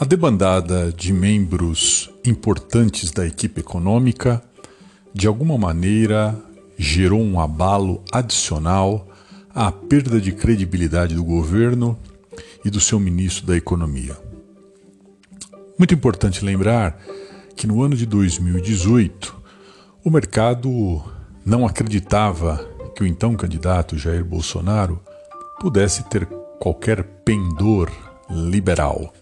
A debandada de membros importantes da equipe econômica, de alguma maneira, gerou um abalo adicional à perda de credibilidade do governo e do seu ministro da Economia. Muito importante lembrar que no ano de 2018 o mercado não acreditava que o então candidato Jair Bolsonaro pudesse ter qualquer pendor liberal.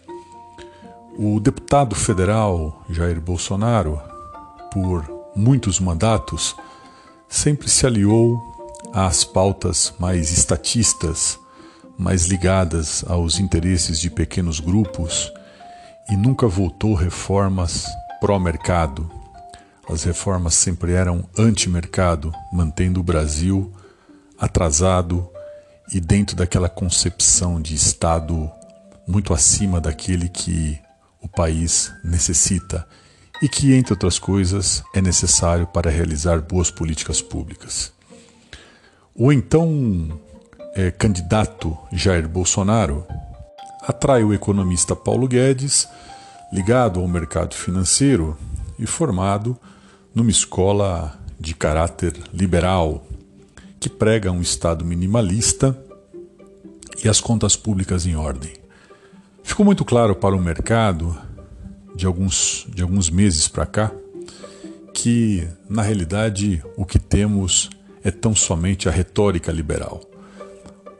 O deputado federal Jair Bolsonaro, por muitos mandatos, sempre se aliou às pautas mais estatistas, mais ligadas aos interesses de pequenos grupos e nunca votou reformas pró-mercado. As reformas sempre eram anti-mercado, mantendo o Brasil atrasado e dentro daquela concepção de Estado muito acima daquele que o país necessita e que, entre outras coisas, é necessário para realizar boas políticas públicas. O então é, candidato Jair Bolsonaro atrai o economista Paulo Guedes, ligado ao mercado financeiro e formado numa escola de caráter liberal, que prega um Estado minimalista e as contas públicas em ordem. Ficou muito claro para o mercado, de alguns, de alguns meses para cá, que, na realidade, o que temos é tão somente a retórica liberal.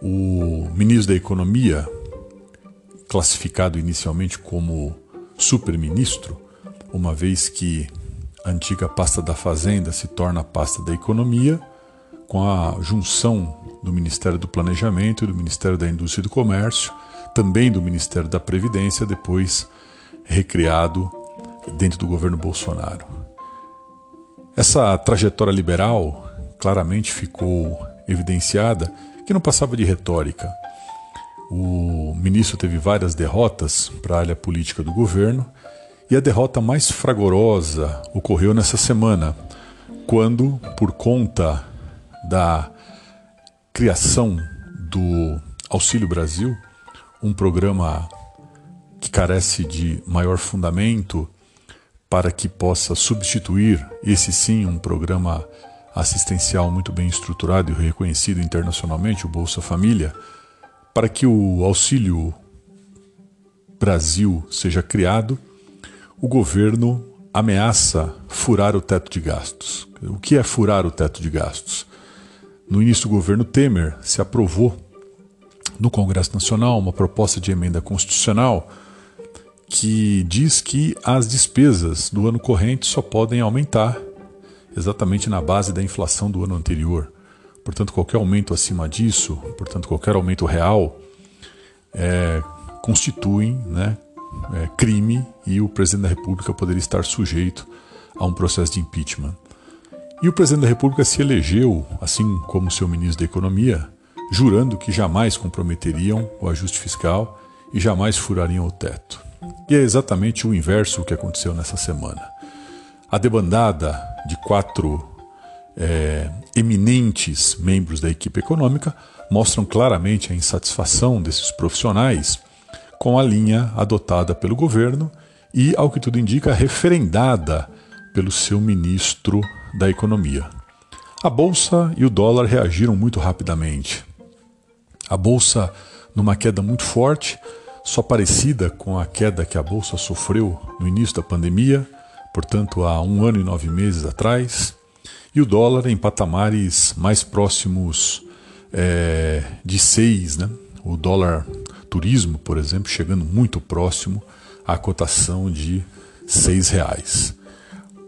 O ministro da Economia, classificado inicialmente como super-ministro, uma vez que a antiga pasta da Fazenda se torna a pasta da Economia, com a junção do Ministério do Planejamento e do Ministério da Indústria e do Comércio, também do Ministério da Previdência, depois recriado dentro do governo Bolsonaro. Essa trajetória liberal claramente ficou evidenciada que não passava de retórica. O ministro teve várias derrotas para a área política do governo e a derrota mais fragorosa ocorreu nessa semana, quando, por conta da criação do Auxílio Brasil, um programa que carece de maior fundamento para que possa substituir esse sim um programa assistencial muito bem estruturado e reconhecido internacionalmente, o Bolsa Família, para que o Auxílio Brasil seja criado, o governo ameaça furar o teto de gastos. O que é furar o teto de gastos? No início do governo Temer se aprovou no Congresso Nacional uma proposta de emenda constitucional que diz que as despesas do ano corrente só podem aumentar exatamente na base da inflação do ano anterior. Portanto, qualquer aumento acima disso, portanto, qualquer aumento real, é, constituem né, é, crime e o presidente da República poderia estar sujeito a um processo de impeachment. E o presidente da República se elegeu, assim como seu ministro da Economia, jurando que jamais comprometeriam o ajuste fiscal e jamais furariam o teto. E é exatamente o inverso que aconteceu nessa semana. A debandada de quatro é, eminentes membros da equipe econômica mostram claramente a insatisfação desses profissionais com a linha adotada pelo governo e, ao que tudo indica, referendada pelo seu ministro da Economia. A bolsa e o dólar reagiram muito rapidamente. A bolsa numa queda muito forte, só parecida com a queda que a bolsa sofreu no início da pandemia, portanto há um ano e nove meses atrás, e o dólar em patamares mais próximos é, de seis, né? O dólar turismo, por exemplo, chegando muito próximo à cotação de seis reais.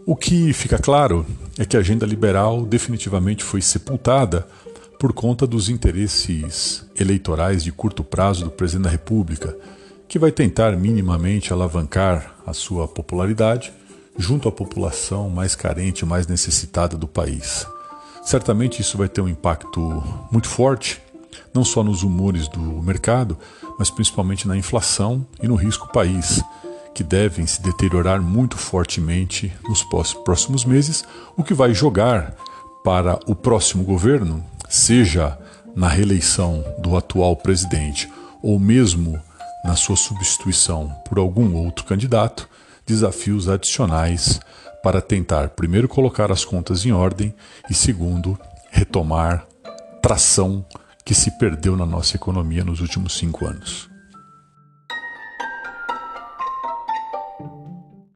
O que fica claro é que a agenda liberal definitivamente foi sepultada por conta dos interesses eleitorais de curto prazo do presidente da República, que vai tentar minimamente alavancar a sua popularidade junto à população mais carente, mais necessitada do país. Certamente isso vai ter um impacto muito forte, não só nos humores do mercado, mas principalmente na inflação e no risco país, que devem se deteriorar muito fortemente nos próximos meses, o que vai jogar para o próximo governo seja na reeleição do atual presidente ou mesmo na sua substituição por algum outro candidato, desafios adicionais para tentar, primeiro, colocar as contas em ordem e, segundo, retomar tração que se perdeu na nossa economia nos últimos cinco anos.